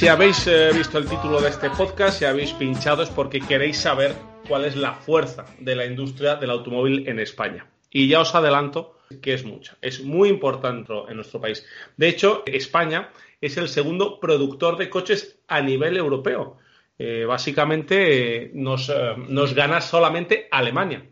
Si habéis eh, visto el título de este podcast, si habéis pinchado es porque queréis saber cuál es la fuerza de la industria del automóvil en España. Y ya os adelanto que es mucha, es muy importante en nuestro país. De hecho, España es el segundo productor de coches a nivel europeo. Eh, básicamente eh, nos, nos gana solamente Alemania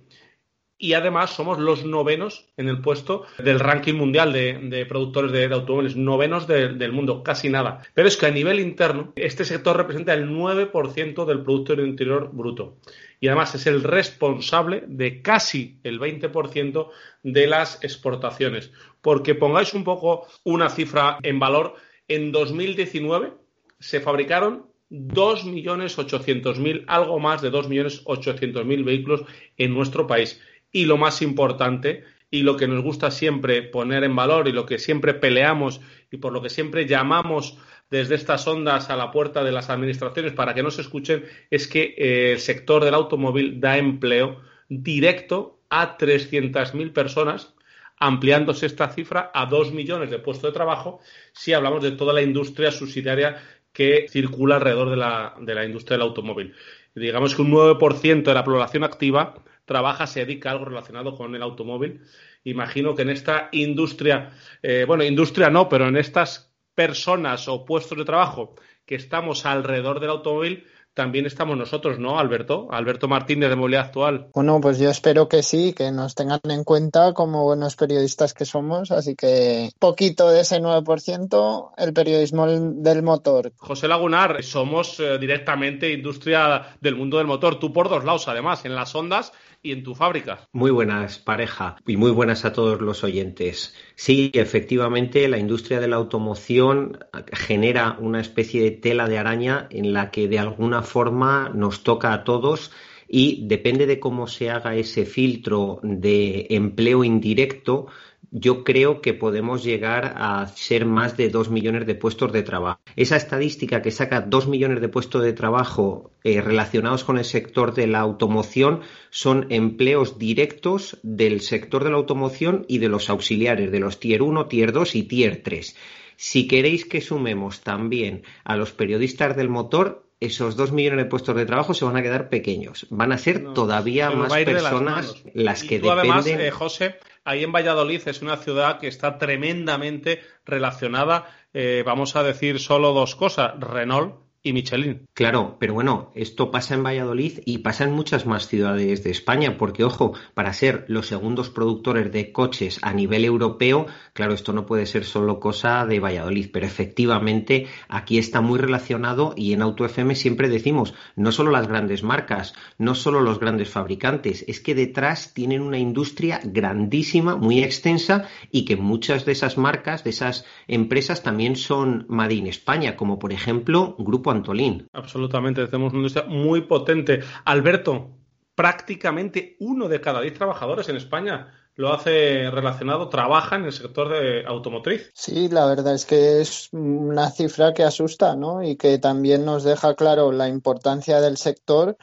y además somos los novenos en el puesto del ranking mundial de, productores de, automóviles, novenos del mundo, casi nada. Pero es que a nivel interno, este sector representa el 9% del Producto Interior Bruto. Y además es el responsable de casi el 20% de las exportaciones. Porque pongáis un poco una cifra en valor, en 2019 se fabricaron 2.800.000, algo más de 2.800.000 vehículos en nuestro país y lo más importante y lo que nos gusta siempre poner en valor y lo que siempre peleamos y por lo que siempre llamamos desde estas ondas a la puerta de las administraciones para que nos escuchen es que eh, el sector del automóvil da empleo directo a 300.000 personas, ampliándose esta cifra a 2 millones de puestos de trabajo si hablamos de toda la industria subsidiaria que circula alrededor de la, de la industria del automóvil. Digamos que un 9% de la población activa trabaja, se dedica a algo relacionado con el automóvil. Imagino que en esta industria, eh, bueno, industria no, pero en estas personas o puestos de trabajo que estamos alrededor del automóvil, también estamos nosotros, ¿no, Alberto? Alberto Martínez de Movilidad Actual. Bueno, pues yo espero que sí, que nos tengan en cuenta como buenos periodistas que somos, así que poquito de ese 9%, el periodismo del motor. José Lagunar, somos eh, directamente industria del mundo del motor, tú por dos lados, además, en las ondas y en tu fábrica. Muy buenas, pareja, y muy buenas a todos los oyentes. Sí, efectivamente, la industria de la automoción genera una especie de tela de araña en la que de alguna forma nos toca a todos y depende de cómo se haga ese filtro de empleo indirecto, yo creo que podemos llegar a ser más de dos millones de puestos de trabajo. Esa estadística que saca dos millones de puestos de trabajo eh, relacionados con el sector de la automoción son empleos directos del sector de la automoción y de los auxiliares, de los tier 1, tier 2 y tier 3. Si queréis que sumemos también a los periodistas del motor, esos dos millones de puestos de trabajo se van a quedar pequeños. Van a ser todavía más personas las, que dependen. Además, eh, José, ahí en Valladolid es una ciudad que está tremendamente relacionada. Eh, vamos a decir solo dos cosas: Renault y Michelin. Claro, pero bueno, esto pasa en Valladolid y pasa en muchas más ciudades de España, porque ojo, para ser los segundos productores de coches a nivel europeo, claro, esto no puede ser solo cosa de Valladolid, pero efectivamente aquí está muy relacionado y en Auto FM siempre decimos, no solo las grandes marcas, no solo los grandes fabricantes, es que detrás tienen una industria grandísima, muy extensa y que muchas de esas marcas, de esas empresas también son Made in España, como por ejemplo Grupo Antolín. Absolutamente, tenemos una industria muy potente. Alberto, prácticamente uno de cada diez trabajadores en España lo hace relacionado, trabaja en el sector de automotriz. Sí, la verdad es que es una cifra que asusta, ¿no? Y que también nos deja claro la importancia del sector.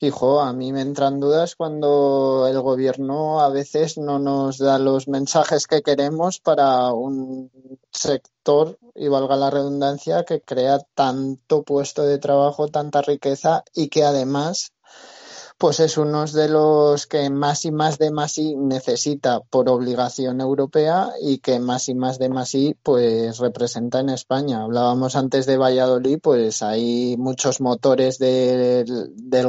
Hijo, a mí me entran dudas cuando el gobierno a veces no nos da los mensajes que queremos para un sector y valga la redundancia, que crea tanto puesto de trabajo, tanta riqueza y que además pues es uno de los que más y más de más y necesita por obligación europea y que más y más de más y pues representa en España. Hablábamos antes de Valladolid, pues hay muchos motores del,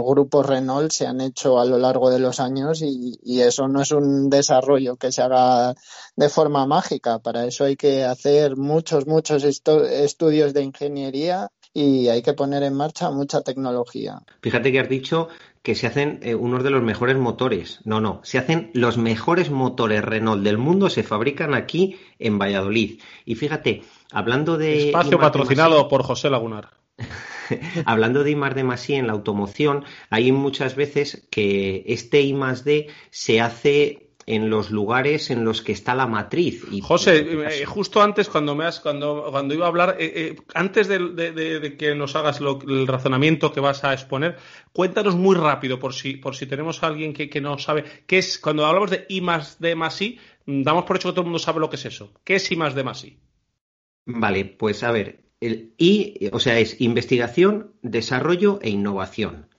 grupo Renault se han hecho a lo largo de los años y, y eso no es un desarrollo que se haga de forma mágica. Para eso hay que hacer muchos, muchos estudios de ingeniería y hay que poner en marcha mucha tecnología. Fíjate que has dicho que se hacen eh, unos de los mejores motores. No, no, se hacen los mejores motores Renault del mundo, se fabrican aquí en Valladolid. Y fíjate, Hablando de. Espacio patrocinado por José Lagunar. Hablando de I más D más I en la automoción, hay muchas veces que este I más D se hace en los lugares en los que está la matriz. Y, José, eh, justo antes, cuando me has, cuando, cuando iba a hablar, eh, eh, antes de, que nos hagas el razonamiento que vas a exponer, cuéntanos muy rápido, por si, por si tenemos a alguien que, que no sabe, qué es, cuando hablamos de I más D más I, damos por hecho que todo el mundo sabe lo que es eso. ¿Qué es I más D más I? Vale, pues a ver, el I, o sea, es investigación, desarrollo e innovación.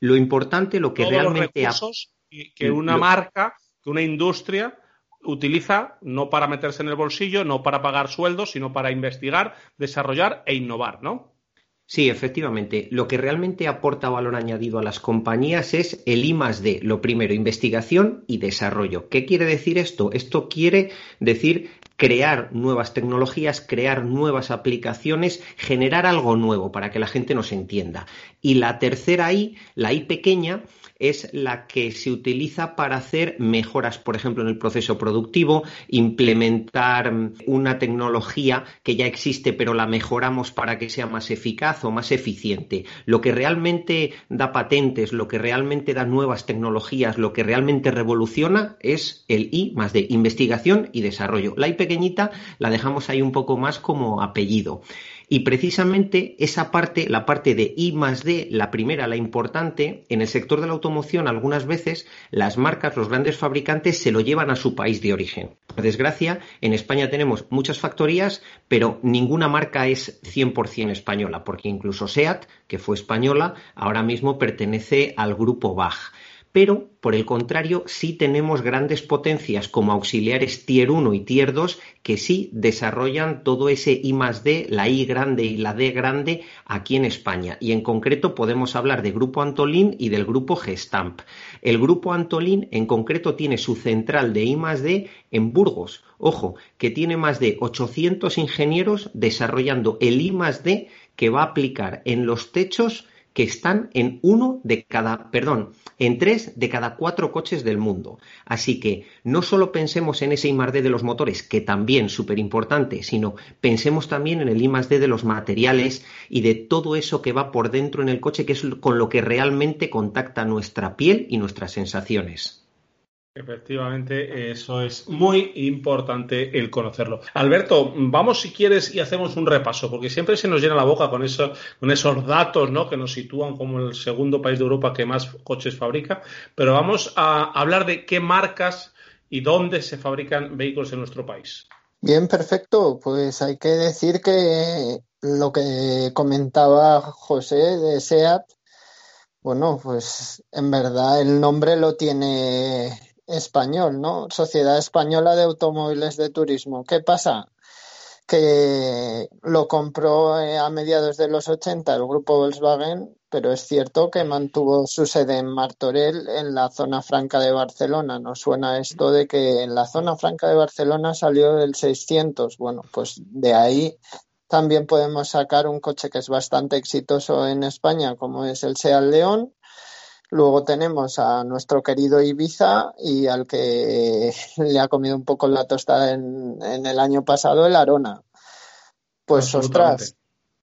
Lo importante, lo que realmente... Los recursos que una marca que una industria utiliza no para meterse en el bolsillo, no para pagar sueldos, sino para investigar, desarrollar e innovar, ¿no? Sí, efectivamente. Lo que realmente aporta valor añadido a las compañías es el I más D. Lo primero, investigación y desarrollo. ¿Qué quiere decir esto? Esto quiere decir crear nuevas tecnologías, crear nuevas aplicaciones, generar algo nuevo para que la gente nos entienda. Y la tercera I, la I pequeña, es la que se utiliza para hacer mejoras, por ejemplo, en el proceso productivo, implementar mm, una tecnología que ya existe pero la mejoramos para que sea más eficaz o más eficiente. Lo que realmente da patentes, lo que realmente da nuevas tecnologías, lo que realmente revoluciona es el I más de investigación y desarrollo. La I la dejamos ahí un poco más como apellido. Y precisamente esa parte, la parte de I más D, la primera, la importante, en el sector de la automoción algunas veces las marcas, los grandes fabricantes se lo llevan a su país de origen. Por desgracia, en España tenemos muchas factorías, pero ninguna marca es 100% española, porque incluso SEAT, que fue española, ahora mismo pertenece al grupo Bach pero por el contrario sí tenemos grandes potencias como auxiliares tier 1 y tier 2 que sí desarrollan todo ese I más D, la I grande y la D grande aquí en España. Y en concreto podemos hablar de Grupo Antolín y del Grupo Gestamp. El Grupo Antolín en concreto tiene su central de I más D en Burgos. Ojo, que tiene más de 800 ingenieros desarrollando el I más D que va a aplicar en los techos que están en uno de cada, perdón, en tres de cada cuatro coches del mundo. Así que no solo pensemos en ese I de los motores, que también súper importante, sino pensemos también en el I D de los materiales y de todo eso que va por dentro en el coche, que es con lo que realmente contacta nuestra piel y nuestras sensaciones. Efectivamente, eso es muy importante el conocerlo. Alberto, vamos si quieres y hacemos un repaso, porque siempre se nos llena la boca con, eso, con esos datos ¿no? que nos sitúan como el segundo país de Europa que más coches fabrica, pero vamos a hablar de qué marcas y dónde se fabrican vehículos en nuestro país. Bien, perfecto. Pues hay que decir que lo que comentaba José de SEAT, bueno, pues en verdad el nombre lo tiene español, ¿no? Sociedad Española de Automóviles de Turismo. ¿Qué pasa? Que lo compró eh, a mediados de los 80 el grupo Volkswagen, pero es cierto que mantuvo su sede en Martorell, en la zona franca de Barcelona. Nos suena esto de que en la zona franca de Barcelona salió el 600. Bueno, pues de ahí también podemos sacar un coche que es bastante exitoso en España, como es el Seat León, Luego tenemos a nuestro querido Ibiza y al que le ha comido un poco la tostada en, el año pasado, el Arona. Pues ostras,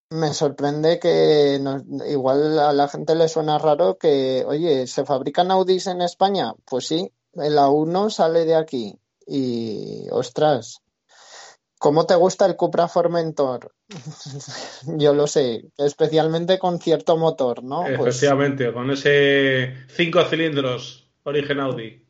me sorprende que igual a la gente le suena raro que, oye, ¿se fabrican Audis en España? Pues sí, el A1 sale de aquí. Y ostras, ¿Cómo te gusta el Cupra Formentor? Yo lo sé, especialmente con cierto motor, ¿no? Pues Efectivamente, con ese cinco cilindros origen Audi.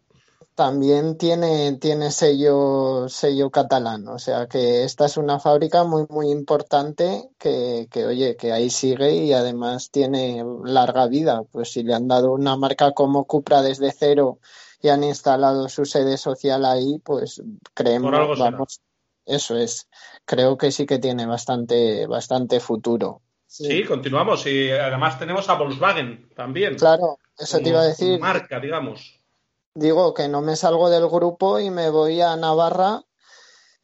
También tiene, tiene sello, sello catalán, o sea que esta es una fábrica muy, muy importante que, que, oye, que ahí sigue y además tiene larga vida. Pues si le han dado una marca como Cupra desde cero y han instalado su sede social ahí, pues creemos, vamos, eso es. Creo que sí que tiene bastante, bastante futuro. Sí. continuamos. Y además tenemos a Volkswagen también. Claro, eso te iba a decir. Marca, digamos. Digo que no me salgo del grupo y me voy a Navarra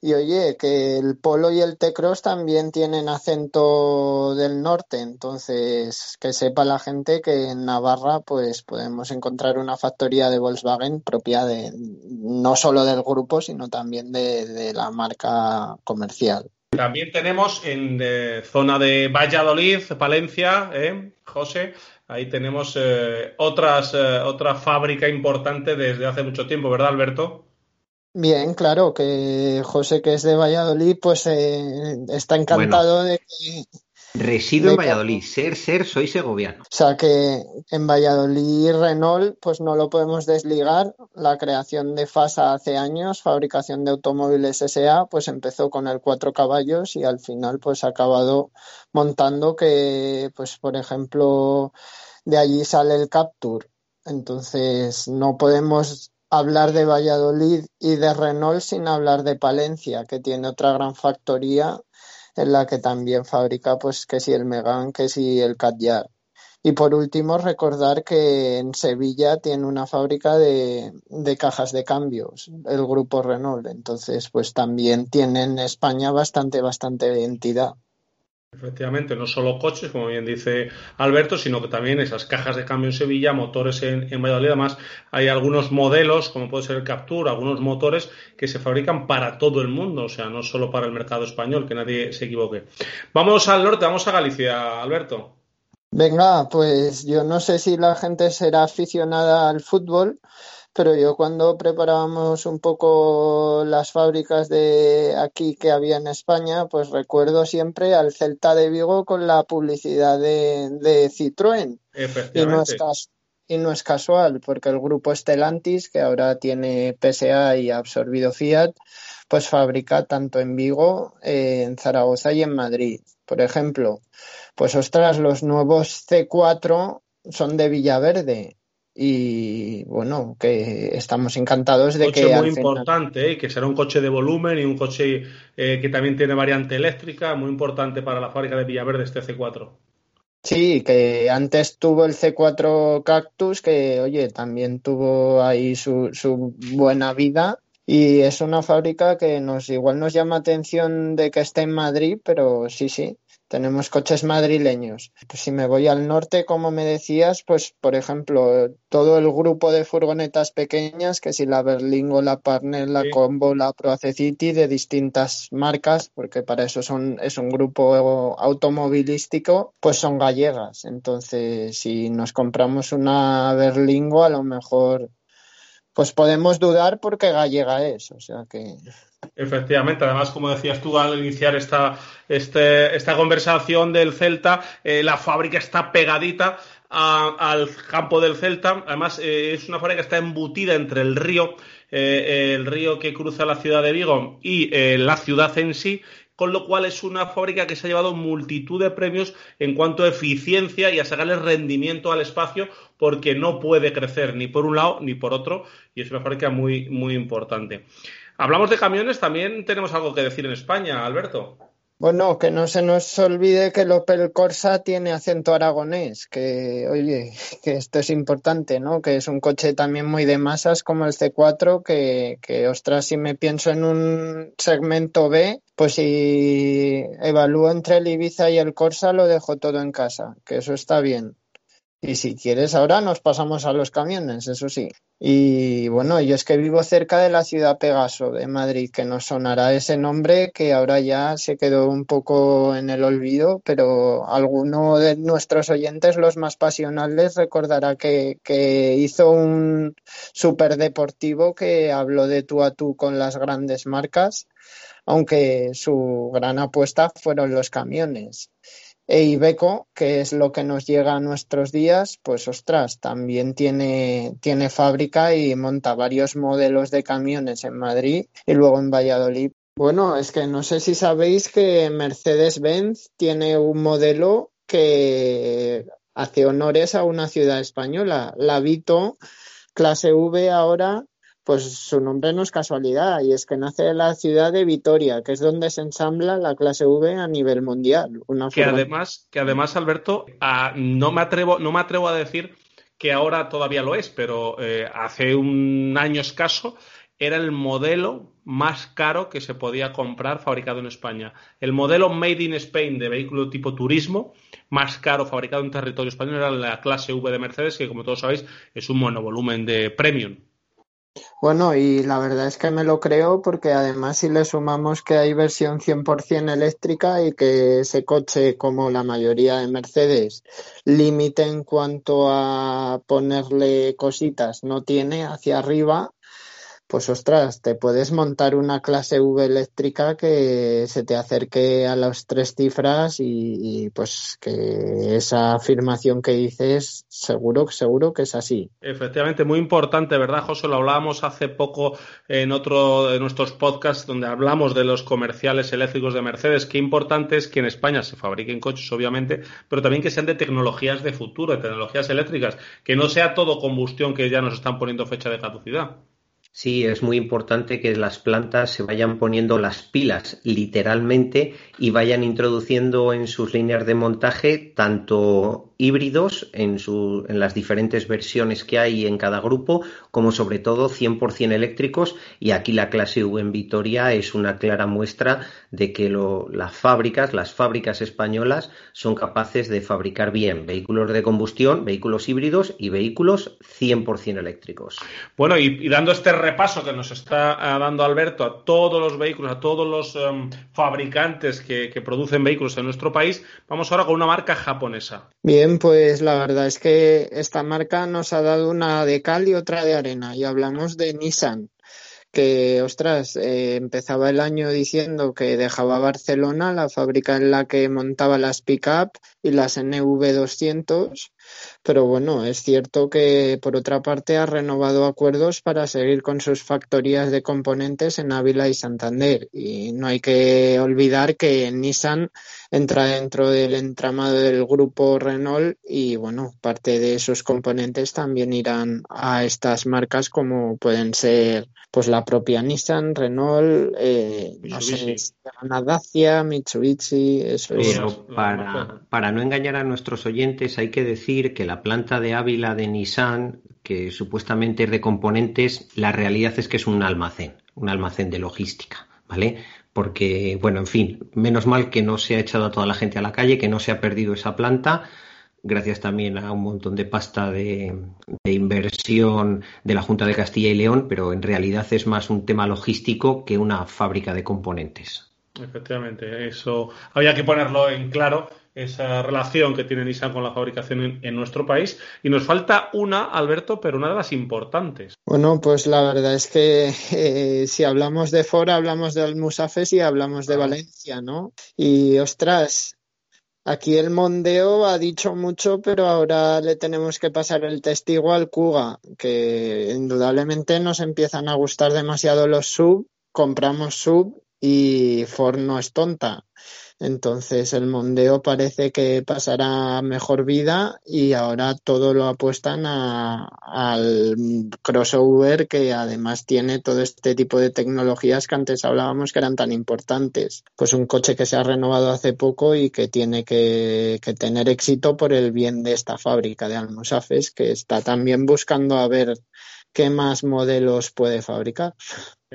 y oye, que el Polo y el T-Cross también tienen acento del norte, entonces que sepa la gente que en Navarra pues podemos encontrar una factoría de Volkswagen propia de no solo del grupo, sino también de, la marca comercial. También tenemos en eh, zona de Valladolid, Palencia, ¿eh? José, ahí tenemos eh, otras, otra fábrica importante desde hace mucho tiempo, ¿verdad, Alberto? Bien, claro, que José, que es de Valladolid, pues está encantado de que Resido en Valladolid, ser, ser, soy segoviano. O sea que en Valladolid Renault, pues no lo podemos desligar. La creación de FASA hace años, fabricación de automóviles SA, pues empezó con el cuatro caballos y al final pues ha acabado montando que, pues por ejemplo, de allí sale el Capture. Entonces no podemos hablar de Valladolid y de Renault sin hablar de Palencia, que tiene otra gran factoría en la que también fabrica pues que si el Megan, que si el Cadyar. Y por último, recordar que en Sevilla tiene una fábrica de, de, cajas de cambios, el grupo Renault. Entonces, pues también tiene en España bastante, bastante entidad. Efectivamente, no solo coches, como bien dice Alberto, sino que también esas cajas de cambio en Sevilla, motores en, en Valladolid. Además, hay algunos modelos, como puede ser el Capture, algunos motores que se fabrican para todo el mundo, o sea, no solo para el mercado español, que nadie se equivoque. Vamos al norte, vamos a Galicia, Alberto. Venga, pues yo no sé si la gente será aficionada al fútbol, pero yo cuando preparábamos un poco las fábricas de aquí que había en España, pues recuerdo siempre al Celta de Vigo con la publicidad de, de Citroën. Y no, es y no es casual, porque el grupo Stellantis, que ahora tiene PSA y ha absorbido Fiat, pues fabrica tanto en Vigo, eh, en Zaragoza y en Madrid. Por ejemplo, pues ostras, los nuevos C4 son de Villaverde y bueno, que estamos encantados de un coche muy importante, ¿eh? que será un coche de volumen y un coche eh, que también tiene variante eléctrica, muy importante para la fábrica de Villaverde este C4. Sí, que antes tuvo el C4 Cactus, que oye, también tuvo ahí su, su buena vida. Y es una fábrica que nos igual nos llama atención de que esté en Madrid, pero sí, sí, tenemos coches madrileños. Pues si me voy al norte, como me decías, pues por ejemplo, todo el grupo de furgonetas pequeñas, que si la Berlingo, la Partner, la Combo, la Proace City, de distintas marcas, porque para eso son, es un grupo automovilístico, pues son gallegas. Entonces, si nos compramos una Berlingo, a lo mejor pues podemos dudar porque gallega es, o sea que Efectivamente, además, como decías tú al iniciar esta, este, esta conversación del Celta, eh, la fábrica está pegadita al campo del Celta. Además, eh, es una fábrica que está embutida entre el río, eh, el río que cruza la ciudad de Vigo y la ciudad en sí, con lo cual es una fábrica que se ha llevado multitud de premios en cuanto a eficiencia y a sacarle rendimiento al espacio porque no puede crecer ni por un lado ni por otro y es una fábrica muy, muy importante. Hablamos de camiones, también tenemos algo que decir en España, Alberto. Bueno, que no se nos olvide que el Opel Corsa tiene acento aragonés, que oye, que esto es importante, ¿no? Que es un coche también muy de masas como el C4, que, que ostras, si me pienso en un segmento B, pues si evalúo entre el Ibiza y el Corsa, lo dejo todo en casa, que eso está bien. Y si quieres, ahora nos pasamos a los camiones, eso sí. Y bueno, yo es que vivo cerca de la ciudad Pegaso de Madrid, que nos sonará ese nombre que ahora ya se quedó un poco en el olvido, pero alguno de nuestros oyentes, los más pasionales, recordará que, que hizo un superdeportivo que habló de tú a tú con las grandes marcas, aunque su gran apuesta fueron los camiones e Ibeco, que es lo que nos llega a nuestros días, pues ostras, también tiene, tiene fábrica y monta varios modelos de camiones en Madrid y luego en Valladolid. Bueno, es que no sé si sabéis que Mercedes-Benz tiene un modelo que hace honores a una ciudad española. La Vito clase V ahora pues su nombre no es casualidad y es que nace de la ciudad de Vitoria, que es donde se ensambla la clase V a nivel mundial. que además, que además Alberto, no me atrevo, no me atrevo a decir que ahora todavía lo es, pero eh, hace un año escaso era el modelo más caro que se podía comprar fabricado en España. El modelo Made in Spain de vehículo tipo turismo más caro fabricado en territorio español era la clase V de Mercedes, que como todos sabéis es un monovolumen de premium. Bueno, y la verdad es que me lo creo porque además si le sumamos que hay versión 100% eléctrica y que ese coche, como la mayoría de Mercedes, límite en cuanto a ponerle cositas no tiene hacia arriba, pues ostras, te puedes montar una clase V eléctrica que se te acerque a las tres cifras y, pues que esa afirmación que dices seguro, seguro que es así. Efectivamente, muy importante, ¿verdad, José? Lo hablábamos hace poco en otro de nuestros podcasts donde hablamos de los comerciales eléctricos de Mercedes. Qué importante es que en España se fabriquen coches, obviamente, pero también que sean de tecnologías de futuro, de tecnologías eléctricas, que no sea todo combustión que ya nos están poniendo fecha de caducidad. Sí, es muy importante que las plantas se vayan poniendo las pilas literalmente y vayan introduciendo en sus líneas de montaje tanto híbridos en, su, en las diferentes versiones que hay en cada grupo, como sobre todo 100% eléctricos. Y aquí la clase V en Vitoria es una clara muestra de que lo, las fábricas, las fábricas españolas, son capaces de fabricar bien vehículos de combustión, vehículos híbridos y vehículos 100% eléctricos. Bueno, y, dando este repaso que nos está ah, dando Alberto a todos los vehículos, a todos los em, fabricantes que, que producen vehículos en nuestro país, vamos ahora con una marca japonesa. Bien pues la verdad es que esta marca nos ha dado una de cal y otra de arena y hablamos de Nissan que, ostras, eh, empezaba el año diciendo que dejaba Barcelona, la fábrica en la que montaba las pick-up y las NV200, pero bueno, es cierto que por otra parte ha renovado acuerdos para seguir con sus factorías de componentes en Ávila y Santander. Y no hay que olvidar que Nissan entra dentro del entramado del grupo Renault y bueno, parte de sus componentes también irán a estas marcas como pueden ser pues la propia Nissan, Renault, eh, no sé, Dacia, Mitsubishi, eso Pero para, para no engañar a nuestros oyentes hay que decir que la planta de Ávila de Nissan, que supuestamente es de componentes, la realidad es que es un almacén, un almacén de logística, ¿vale? Porque, bueno, en fin, menos mal que no se ha echado a toda la gente a la calle, que no se ha perdido esa planta, gracias también a un montón de pasta de, inversión de la Junta de Castilla y León, pero en realidad es más un tema logístico que una fábrica de componentes. Efectivamente, eso había que ponerlo en claro esa relación que tiene Nissan con la fabricación en, nuestro país. Y nos falta una, Alberto, pero una de las importantes. Bueno, pues la verdad es que eh, si hablamos de Ford, hablamos de Almusafes y hablamos de ah. Valencia, ¿no? Y ostras, aquí el Mondeo ha dicho mucho, pero ahora le tenemos que pasar el testigo al Kuga, que indudablemente nos empiezan a gustar demasiado los sub, compramos sub y Ford no es tonta. Entonces el Mondeo parece que pasará mejor vida y ahora todo lo apuestan al crossover que además tiene todo este tipo de tecnologías que antes hablábamos que eran tan importantes. Pues un coche que se ha renovado hace poco y que tiene que, que tener éxito por el bien de esta fábrica de Almusafes que está también buscando a ver qué más modelos puede fabricar.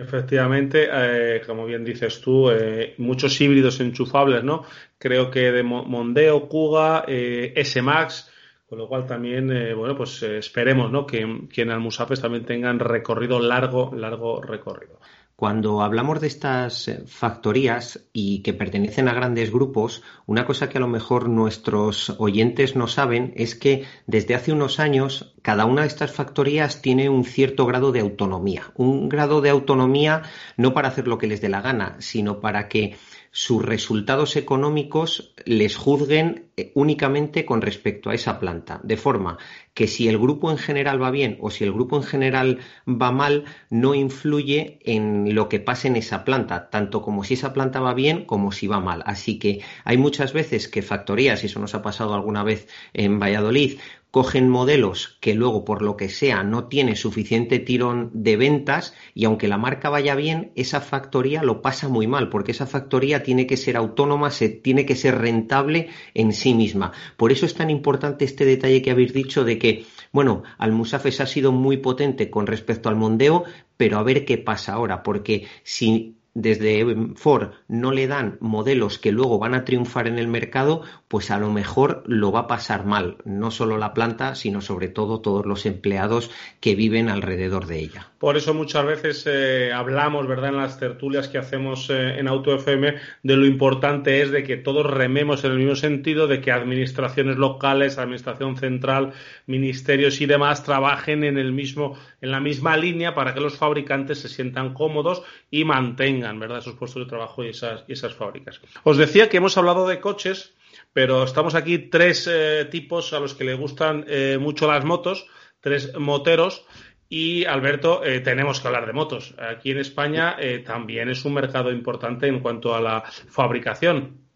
Efectivamente, eh, como bien dices tú, eh, muchos híbridos enchufables, ¿no? Creo que de Mondeo, Kuga, eh, S-Max, con lo cual también, bueno, pues esperemos, ¿no? Que, que en Almusafes también tengan recorrido largo, largo recorrido. Cuando hablamos de estas eh, factorías y que pertenecen a grandes grupos, una cosa que a lo mejor nuestros oyentes no saben es que desde hace unos años cada una de estas factorías tiene un cierto grado de autonomía. Un grado de autonomía no para hacer lo que les dé la gana, sino para que sus resultados económicos les juzguen eh, únicamente con respecto a esa planta, de forma que si el grupo en general va bien o si el grupo en general va mal, no influye en lo que pase en esa planta, tanto como si esa planta va bien como si va mal. Así que hay muchas veces que factorías, y eso nos ha pasado alguna vez en Valladolid, cogen modelos que luego por lo que sea no tiene suficiente tirón de ventas y aunque la marca vaya bien, esa factoría lo pasa muy mal porque esa factoría tiene que ser autónoma, se, tiene que ser rentable en sí misma. Por eso es tan importante este detalle que habéis dicho de que, bueno, Almusafes ha sido muy potente con respecto al Mondeo, pero a ver qué pasa ahora, porque si desde Ford no le dan modelos que luego van a triunfar en el mercado, pues a lo mejor lo va a pasar mal, no solo la planta, sino sobre todo todos los empleados que viven alrededor de ella. Por eso muchas veces eh, hablamos, ¿verdad?, en las tertulias que hacemos eh, en Auto FM, de lo importante es de que todos rememos en el mismo sentido, de que administraciones locales, administración central, ministerios y demás trabajen en el mismo, en la misma línea para que los fabricantes se sientan cómodos y mantengan, ¿verdad?, esos puestos de trabajo y esas, fábricas. Os decía que hemos hablado de coches, pero estamos aquí tres eh, tipos a los que le gustan mucho las motos, tres moteros y Alberto, eh, tenemos que hablar de motos. Aquí en España eh, también es un mercado importante en cuanto a la fabricación.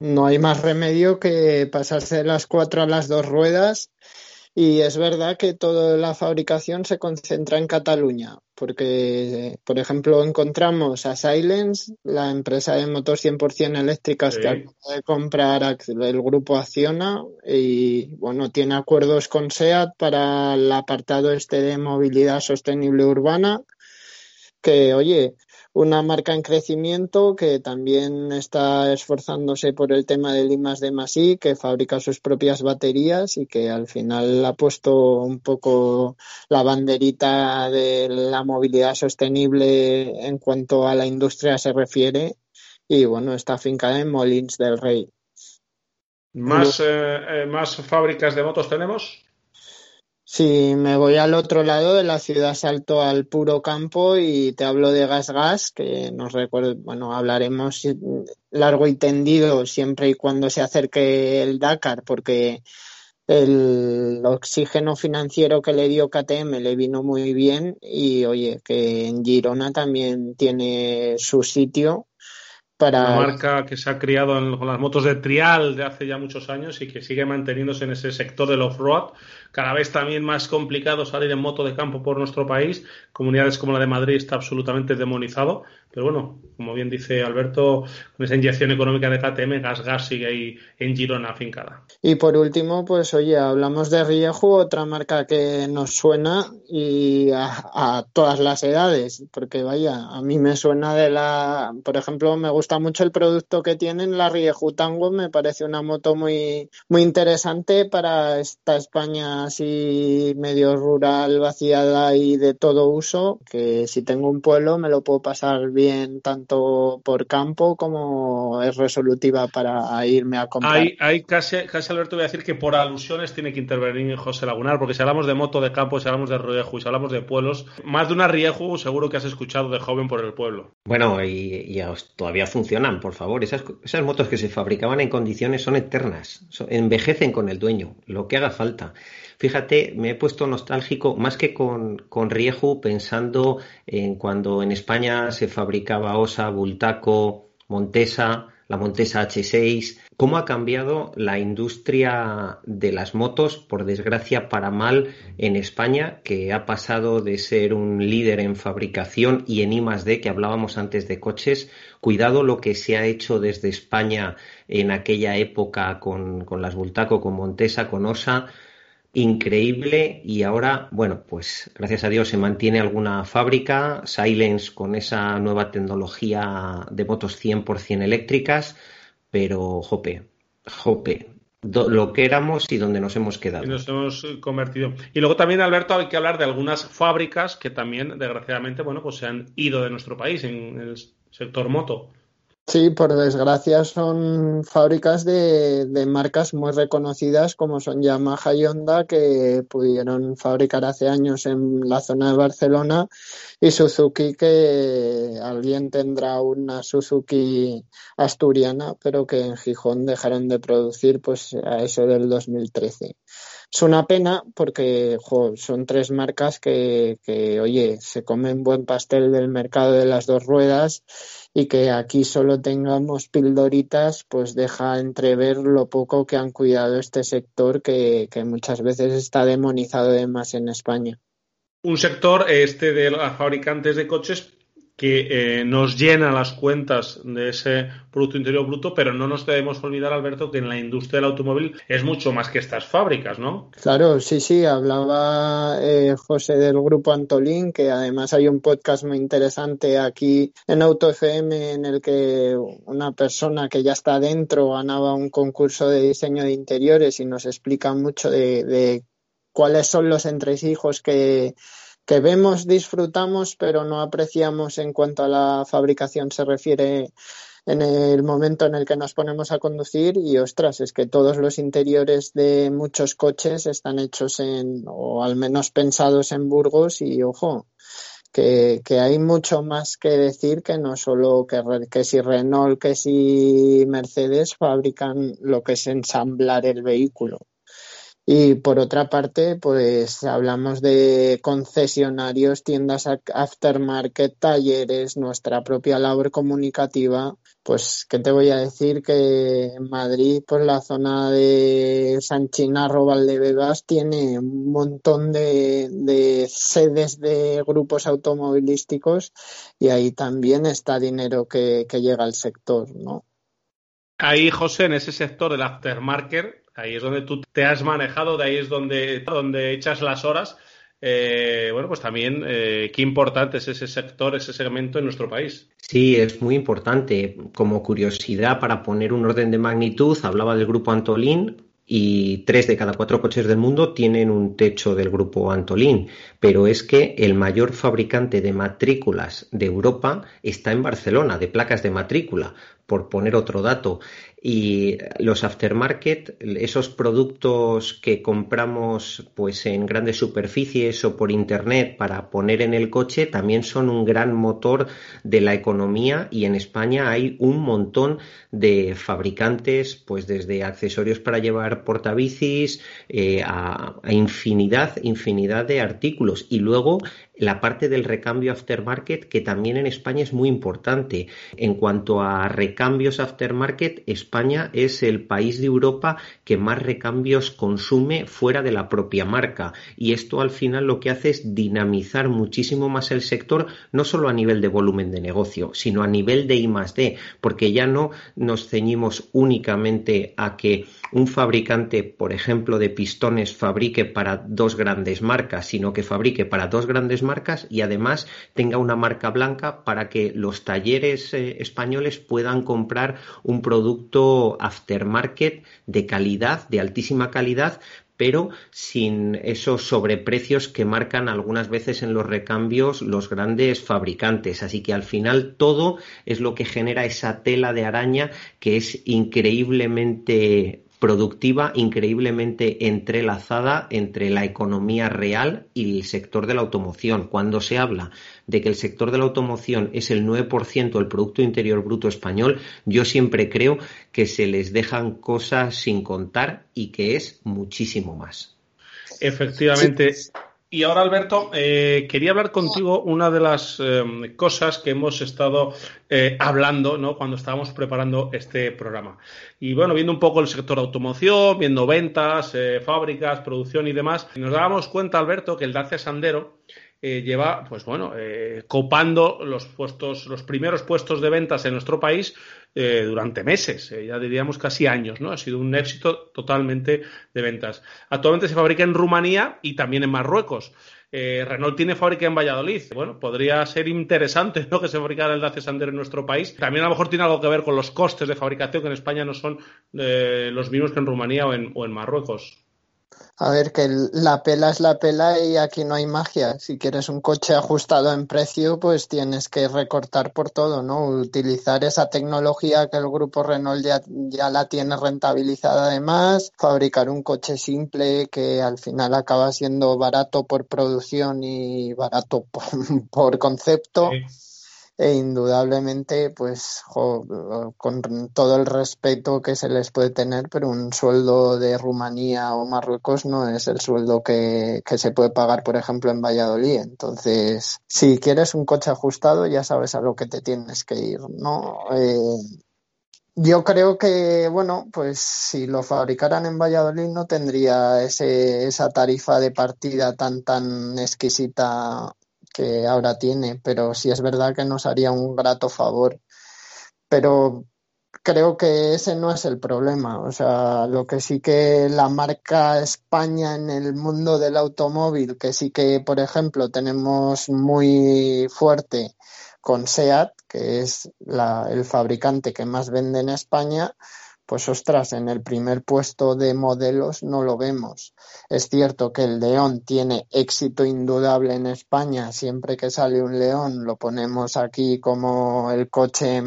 No hay más remedio que pasarse de las cuatro a las dos ruedas y es verdad que toda la fabricación se concentra en Cataluña, porque, por ejemplo, encontramos a Silence, la empresa de motos 100% eléctricas que acaba de comprar el grupo Acciona y, bueno, tiene acuerdos con SEAT para el apartado este de movilidad sostenible urbana, que, oye, una marca en crecimiento que también está esforzándose por el tema del I de Masí, que fabrica sus propias baterías y que al final ha puesto un poco la banderita de la movilidad sostenible en cuanto a la industria se refiere. Y bueno, está afincada en Molins del Rey. ¿Más, eh, eh, ¿Más fábricas de motos tenemos? Si me voy al otro lado de la ciudad, salto al puro campo y te hablo de Gas Gas, que nos recuerdo, bueno, hablaremos largo y tendido siempre y cuando se acerque el Dakar, porque el oxígeno financiero que le dio KTM le vino muy bien y oye, que en Girona también tiene su sitio una marca que se ha criado con las motos de trial de hace ya muchos años y que sigue manteniéndose en ese sector del off-road. Cada vez también más complicado salir en moto de campo por nuestro país. Comunidades como la de Madrid está absolutamente demonizado. Pero bueno, como bien dice Alberto, con esa inyección económica de KTM, Gas Gas sigue ahí en Girona afincada. Y por último, pues oye, hablamos de Rieju, otra marca que nos suena y a, todas las edades, porque vaya, a mí me suena de la, por ejemplo, me gusta mucho el producto que tienen, la Rieju Tango, me parece una moto muy, muy interesante para esta España así medio rural, vaciada y de todo uso, que si tengo un pueblo me lo puedo pasar bien tanto por campo como es resolutiva para irme a comprar. Hay, hay casi, casi, Alberto, voy a decir que por alusiones tiene que intervenir José Lagunar, porque si hablamos de moto de campo, si hablamos de Rieju y si hablamos de pueblos, más de una Rieju seguro que has escuchado de joven por el pueblo. Bueno, y, todavía funcionan, por favor. Esas, esas motos que se fabricaban en condiciones son eternas, envejecen con el dueño, lo que haga falta. Fíjate, me he puesto nostálgico más que con, con Rieju pensando en cuando en España se fabricaba Osa, Bultaco, Montesa, la Montesa H6, cómo ha cambiado la industria de las motos, por desgracia para mal, en España, que ha pasado de ser un líder en fabricación y en I D, que hablábamos antes de coches. Cuidado lo que se ha hecho desde España en aquella época con, con las Bultaco, con Montesa, con Osa increíble y ahora, bueno, pues gracias a Dios se mantiene alguna fábrica, Silence con esa nueva tecnología de motos 100% eléctricas, pero jope, jope, lo que éramos y donde nos hemos quedado. Y nos hemos convertido. Y luego también, Alberto, hay que hablar de algunas fábricas que también, desgraciadamente, bueno, pues se han ido de nuestro país en el sector moto. Sí, por desgracia son fábricas de, de, marcas muy reconocidas como son Yamaha y Honda que pudieron fabricar hace años en la zona de Barcelona y Suzuki que alguien tendrá una Suzuki asturiana pero que en Gijón dejaron de producir pues a eso del 2013. Es una pena porque son tres marcas que, que, oye, se comen buen pastel del mercado de las dos ruedas y que aquí solo tengamos pildoritas, pues deja entrever lo poco que han cuidado este sector que, muchas veces está demonizado de más en España. Un sector, este de los fabricantes de coches, que eh, nos llena las cuentas de ese Producto Interior Bruto, pero no nos debemos olvidar, Alberto, que en la industria del automóvil es mucho más que estas fábricas, ¿no? Claro, sí, sí, hablaba eh, José del grupo Antolín, que además hay un podcast muy interesante aquí en Auto FM en el que una persona que ya está dentro ganaba un concurso de diseño de interiores y nos explica mucho de, de cuáles son los entresijos que que vemos, disfrutamos, pero no apreciamos en cuanto a la fabricación se refiere en el momento en el que nos ponemos a conducir y ostras, es que todos los interiores de muchos coches están hechos en, o al menos pensados en Burgos y ojo, que, que hay mucho más que decir que no solo que, que si Renault, que si Mercedes fabrican lo que es ensamblar el vehículo. Y por otra parte, pues hablamos de concesionarios, tiendas aftermarket, talleres, nuestra propia labor comunicativa. Pues, ¿qué te voy a decir? Que en Madrid, pues la zona de San Chinarro, Valdebebas, tiene un montón de, de sedes de grupos automovilísticos y ahí también está dinero que, que llega al sector, ¿no? Ahí, José, en ese sector del aftermarket, Ahí es donde tú te has manejado, de ahí es donde, donde echas las horas. Eh, bueno, pues también eh, qué importante es ese sector, ese segmento en nuestro país. Sí, es muy importante. Como curiosidad, para poner un orden de magnitud, hablaba del grupo Antolín, y tres de cada cuatro coches del mundo tienen un techo del grupo Antolín, pero es que el mayor fabricante de matrículas de Europa está en Barcelona, de placas de matrícula, por poner otro dato. Y los aftermarket, esos productos que compramos pues en grandes superficies o por internet para poner en el coche, también son un gran motor de la economía y en España hay un montón de fabricantes, pues desde accesorios para llevar portabicis eh, a, a infinidad, infinidad de artículos. Y luego la parte del recambio aftermarket, que también en España es muy importante. En cuanto a recambios aftermarket, España es el país de Europa que más recambios consume fuera de la propia marca. Y esto al final lo que hace es dinamizar muchísimo más el sector, no solo a nivel de volumen de negocio, sino a nivel de I D, porque ya no nos ceñimos únicamente a que un fabricante, por ejemplo, de pistones fabrique para dos grandes marcas, sino que fabrique para dos grandes marcas y además tenga una marca blanca para que los talleres eh, españoles puedan comprar un producto aftermarket de calidad, de altísima calidad, pero sin esos sobreprecios que marcan algunas veces en los recambios los grandes fabricantes. Así que al final todo es lo que genera esa tela de araña que es increíblemente productiva increíblemente entrelazada entre la economía real y el sector de la automoción. Cuando se habla de que el sector de la automoción es el 9% del Producto Interior Bruto español, yo siempre creo que se les dejan cosas sin contar y que es muchísimo más. Efectivamente. Y ahora, Alberto, eh, quería hablar contigo una de las eh, cosas que hemos estado eh, hablando ¿no? cuando estábamos preparando este programa. Y bueno, viendo un poco el sector de automoción, viendo ventas, fábricas, producción y demás, nos dábamos cuenta, Alberto, que el Dacia Sandero lleva, pues bueno, copando los puestos, los primeros puestos de ventas en nuestro país eh, durante meses, eh, ya diríamos casi años, ¿no? Ha sido un éxito totalmente de ventas. Actualmente se fabrica en Rumanía y también en Marruecos. Eh, Renault tiene fábrica en Valladolid. Bueno, podría ser interesante ¿no? que se fabricara el Dacia Sandero en nuestro país. También a lo mejor tiene algo que ver con los costes de fabricación que en España no son los mismos que en Rumanía o en Marruecos. A ver, que la pela es la pela y aquí no hay magia. Si quieres un coche ajustado en precio, pues tienes que recortar por todo, ¿no? Utilizar esa tecnología que el grupo Renault ya, ya la tiene rentabilizada además, fabricar un coche simple que al final acaba siendo barato por producción y barato por, concepto e indudablemente, pues, con todo el respeto que se les puede tener, pero un sueldo de Rumanía o Marruecos no es el sueldo que, que se puede pagar, por ejemplo, en Valladolid. Entonces, si quieres un coche ajustado, ya sabes a lo que te tienes que ir, ¿no? Eh, yo creo que, bueno, pues si lo fabricaran en Valladolid no tendría ese, esa tarifa de partida tan, tan exquisita que ahora tiene, pero sí es verdad que nos haría un grato favor. Pero creo que ese no es el problema. O sea, lo que sí que la marca España en el mundo del automóvil, que sí que, por ejemplo, tenemos muy fuerte con SEAT, que es el fabricante que más vende en España, pues ostras, en el primer puesto de modelos no lo vemos. Es cierto que el León tiene éxito indudable en España. Siempre que sale un León lo ponemos aquí como el coche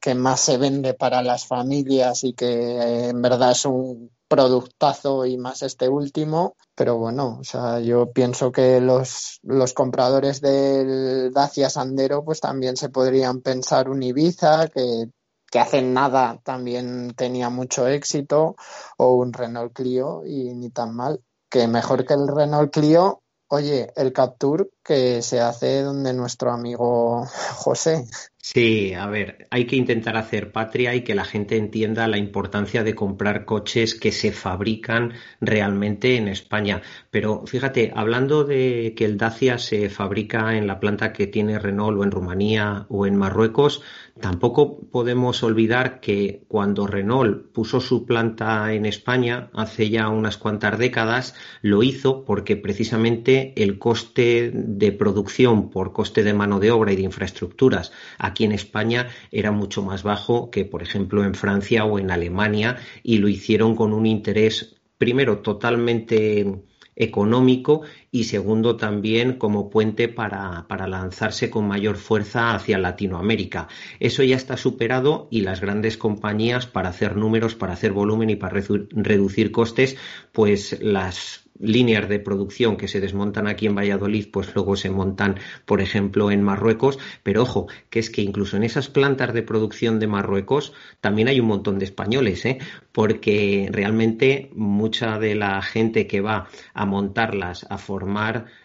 que más se vende para las familias y que eh, en verdad es un productazo y más este último, pero bueno, o sea, yo pienso que los, los compradores del Dacia Sandero pues también se podrían pensar un Ibiza que que hace nada también tenía mucho éxito, o un Renault Clio y ni tan mal. Que mejor que el Renault Clio, oye, el Capture que se hace donde nuestro amigo José. Sí, a ver, hay que intentar hacer patria y que la gente entienda la importancia de comprar coches que se fabrican realmente en España. Pero fíjate, hablando de que el Dacia se fabrica en la planta que tiene Renault o en Rumanía o en Marruecos, tampoco podemos olvidar que cuando Renault puso su planta en España hace ya unas cuantas décadas, lo hizo porque precisamente el coste de producción por coste de mano de obra y de infraestructuras aquí en España era mucho más bajo que, por ejemplo, en Francia o en Alemania y lo hicieron con un interés, primero, totalmente económico y segundo también como puente para, para, lanzarse con mayor fuerza hacia Latinoamérica. Eso ya está superado y las grandes compañías para hacer números, para hacer volumen y para reducir costes, pues las líneas de producción que se desmontan aquí en Valladolid, pues luego se montan, por ejemplo, en Marruecos. Pero ojo, que es que incluso en esas plantas de producción de Marruecos también hay un montón de españoles, ¿eh? porque realmente mucha de la gente que va a montarlas, a formar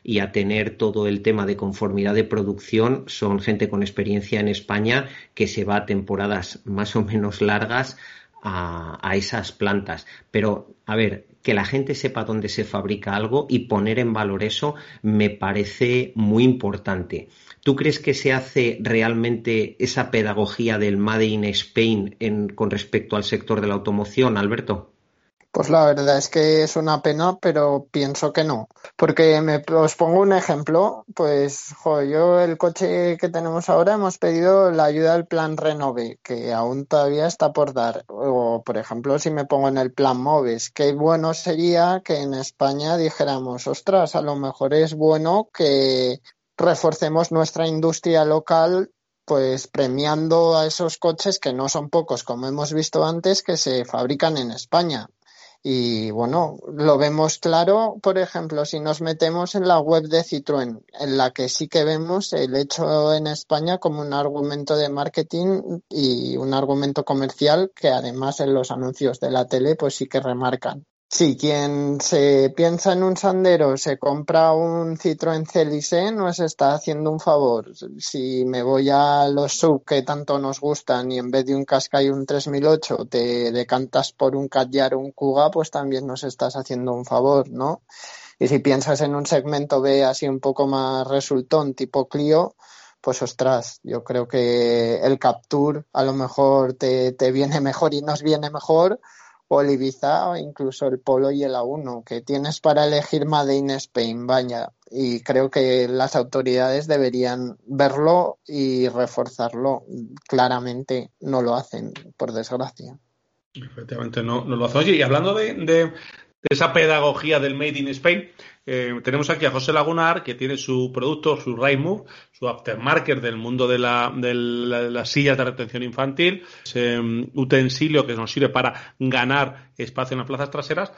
y a tener todo el tema de conformidad de producción son gente con experiencia en España que se va a temporadas más o menos largas a, a, esas plantas. Pero, a ver, que la gente sepa dónde se fabrica algo y poner en valor eso me parece muy importante. ¿Tú crees que se hace realmente esa pedagogía del Made in Spain en, con respecto al sector de la automoción, Alberto? Pues la verdad es que es una pena, pero pienso que no. Porque me, os pongo un ejemplo, pues yo el coche que tenemos ahora hemos pedido la ayuda del plan Renove, que aún todavía está por dar. O, por ejemplo, si me pongo en el plan Moves, qué bueno sería que en España dijéramos, ostras, a lo mejor es bueno que reforcemos nuestra industria local pues premiando a esos coches que no son pocos, como hemos visto antes, que se fabrican en España. Y bueno, lo vemos claro, por ejemplo, si nos metemos en la web de Citroën, en la que sí que vemos el hecho en España como un argumento de marketing y un argumento comercial que además en los anuncios de la tele pues sí que remarcan. Si quien se piensa en un Sandero se compra un Citroën Celice, nos está haciendo un favor. Si me voy a los sub que tanto nos gustan y en vez de un Qashqai un 3008 te decantas por un Kadjar o un Kuga, pues también nos estás haciendo un favor, ¿no? Y si piensas en un segmento B así un poco más resultón, tipo Clio, pues ostras, yo creo que el Capture a lo mejor te, te viene mejor y nos viene mejor o Ibiza o incluso el Polo y el A1, que tienes para elegir Made in Spain, vaya. Y creo que las autoridades deberían verlo y reforzarlo. Claramente no lo hacen, por desgracia. Efectivamente, no, no lo hacen. Oye, y hablando de, esa pedagogía del Made in Spain, eh, tenemos aquí a José Lagunar, que tiene su producto, su Move, su aftermarket del mundo de, la, de las sillas de retención infantil, ese um, utensilio que nos sirve para ganar espacio en las plazas traseras.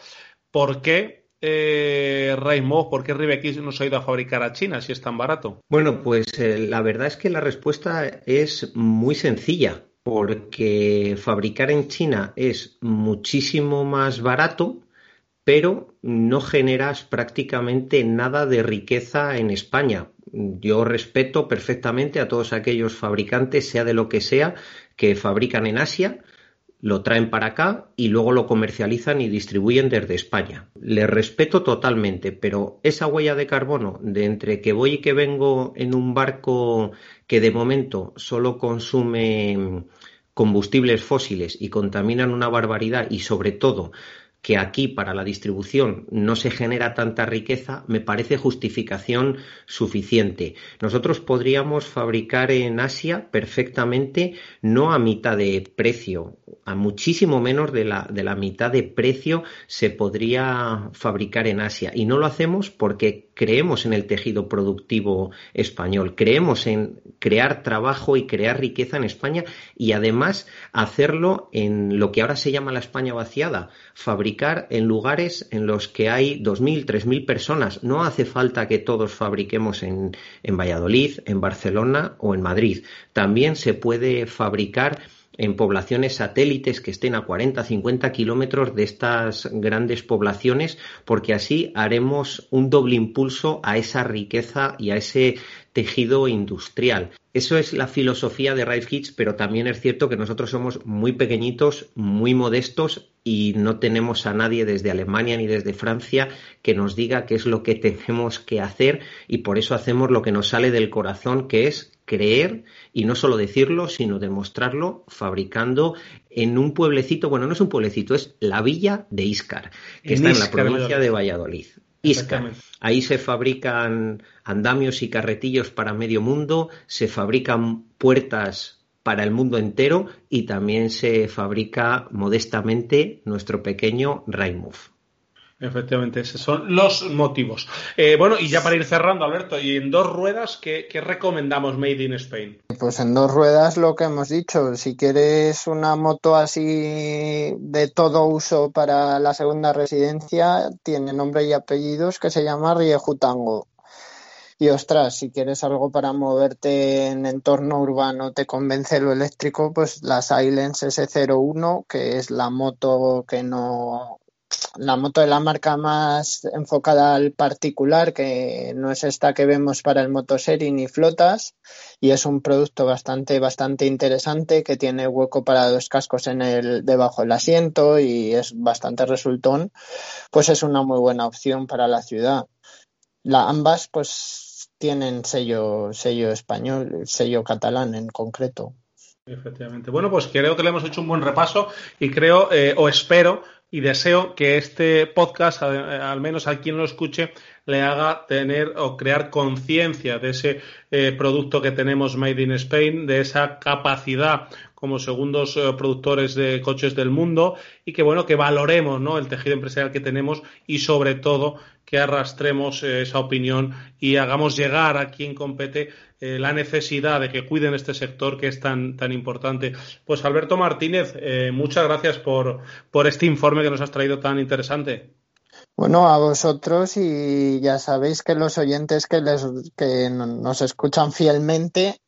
¿Por qué eh, Raimov, ¿por qué Ribex nos ha ido a fabricar a China si es tan barato? Bueno, pues eh, la verdad es que la respuesta es muy sencilla, porque fabricar en China es muchísimo más barato pero no generas prácticamente nada de riqueza en España. Yo respeto perfectamente a todos aquellos fabricantes, sea de lo que sea, que fabrican en Asia. lo traen para acá y luego lo comercializan y distribuyen desde España. Les respeto totalmente, pero esa huella de carbono de entre que voy y que vengo en un barco que de momento solo consume combustibles fósiles y contaminan una barbaridad y sobre todo que aquí para la distribución no se genera tanta riqueza, me parece justificación suficiente. Nosotros podríamos fabricar en Asia perfectamente, no a mitad de precio, a muchísimo menos de la, de la mitad de precio se podría fabricar en Asia. Y no lo hacemos porque creemos en el tejido productivo español, creemos en crear trabajo y crear riqueza en España y además hacerlo en lo que ahora se llama la España vaciada, fabricar en lugares en los que hay 2.000, 3.000 personas. No hace falta que todos fabriquemos en, en Valladolid, en Barcelona o en Madrid. También se puede fabricar en poblaciones satélites que estén a 40, 50 kilómetros de estas grandes poblaciones, porque así haremos un doble impulso a esa riqueza y a ese tejido industrial. Eso es la filosofía de Rife Kids, pero también es cierto que nosotros somos muy pequeñitos, muy modestos y no tenemos a nadie desde Alemania ni desde Francia que nos diga qué es lo que tenemos que hacer y por eso hacemos lo que nos sale del corazón, que es creer y no solo decirlo, sino demostrarlo fabricando en un pueblecito, bueno, no es un pueblecito, es la villa de Iscar, que está en la provincia de Valladolid. Iscar. Ahí se fabrican andamios y carretillos para medio mundo, se fabrican puertas para el mundo entero y también se fabrica modestamente nuestro pequeño Raimuf. Efectivamente, esos son los motivos. Eh, bueno, y ya para ir cerrando, Alberto, y en dos ruedas, ¿qué, recomendamos Made in Spain? Pues en dos ruedas lo que hemos dicho, si quieres una moto así de todo uso para la segunda residencia, tiene nombre y apellidos que se llama Riejutango. Y ostras, si quieres algo para moverte en entorno urbano, te convence lo eléctrico, pues la Silence S01, que es la moto que no la moto de la marca más enfocada al particular, que no es esta que vemos para el motosharing ni flotas, y es un producto bastante, bastante interesante que tiene hueco para dos cascos en el, debajo del asiento y es bastante resultón, pues es una muy buena opción para la ciudad. La, ambas, pues, tienen sello, sello español, sello catalán en concreto. Efectivamente. Bueno, pues creo que le hemos hecho un buen repaso y creo eh, o espero y deseo que este podcast, al menos a quien lo escuche, le haga tener o crear conciencia de ese eh, producto que tenemos Made in Spain, de esa capacidad como segundos eh, productores de coches del mundo y que bueno que valoremos ¿no? el tejido empresarial que tenemos y sobre todo que arrastremos eh, esa opinión y hagamos llegar a quien compete eh, la necesidad de que cuiden este sector que es tan, tan importante. Pues Alberto Martínez, eh, muchas gracias por, por este informe que nos has traído tan interesante. Bueno, a vosotros y ya sabéis que los oyentes que, les, que nos escuchan fielmente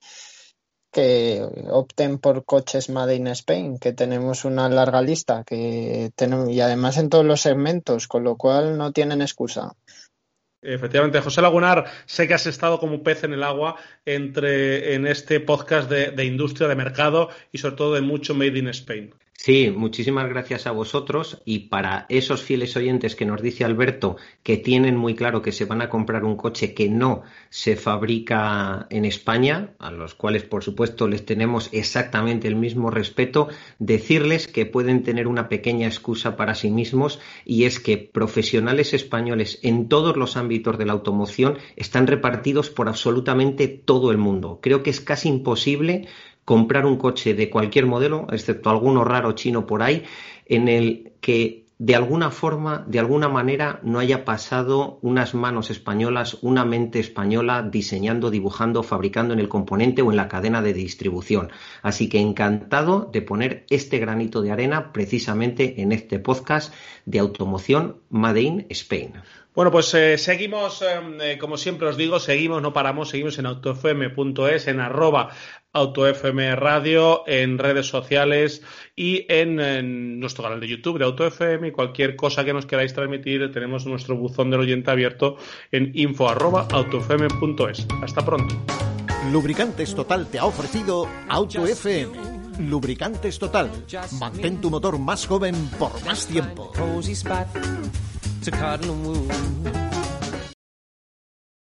que opten por coches Made in Spain, que tenemos una larga lista que tenemos, y además en todos los segmentos, con lo cual no tienen excusa. Efectivamente, José Lagunar, sé que has estado como un pez en el agua entre, en este podcast de, de industria, de mercado y sobre todo de mucho Made in Spain. Sí, muchísimas gracias a vosotros y para esos fieles oyentes que nos dice Alberto que tienen muy claro que se van a comprar un coche que no se fabrica en España, a los cuales por supuesto les tenemos exactamente el mismo respeto, decirles que pueden tener una pequeña excusa para sí mismos y es que profesionales españoles en todos los ámbitos de la automoción están repartidos por absolutamente todo el mundo. Creo que es casi imposible comprar un coche de cualquier modelo, excepto alguno raro chino por ahí, en el que de alguna forma, de alguna manera, no haya pasado unas manos españolas, una mente española diseñando, dibujando, fabricando en el componente o en la cadena de distribución. Así que encantado de poner este granito de arena precisamente en este podcast de automoción Made in Spain. Bueno, pues eh, seguimos, em, eh, como siempre os digo, seguimos, no paramos, seguimos en autofm.es, en arroba AutoFM Radio, en redes sociales y en, nuestro canal de YouTube de AutoFM y cualquier cosa que nos queráis transmitir, tenemos nuestro buzón del oyente abierto en info arroba autofm.es. Hasta pronto. Lubricantes Total te ha ofrecido AutoFM Lubricantes Total. Mantén tu motor más joven por más tiempo.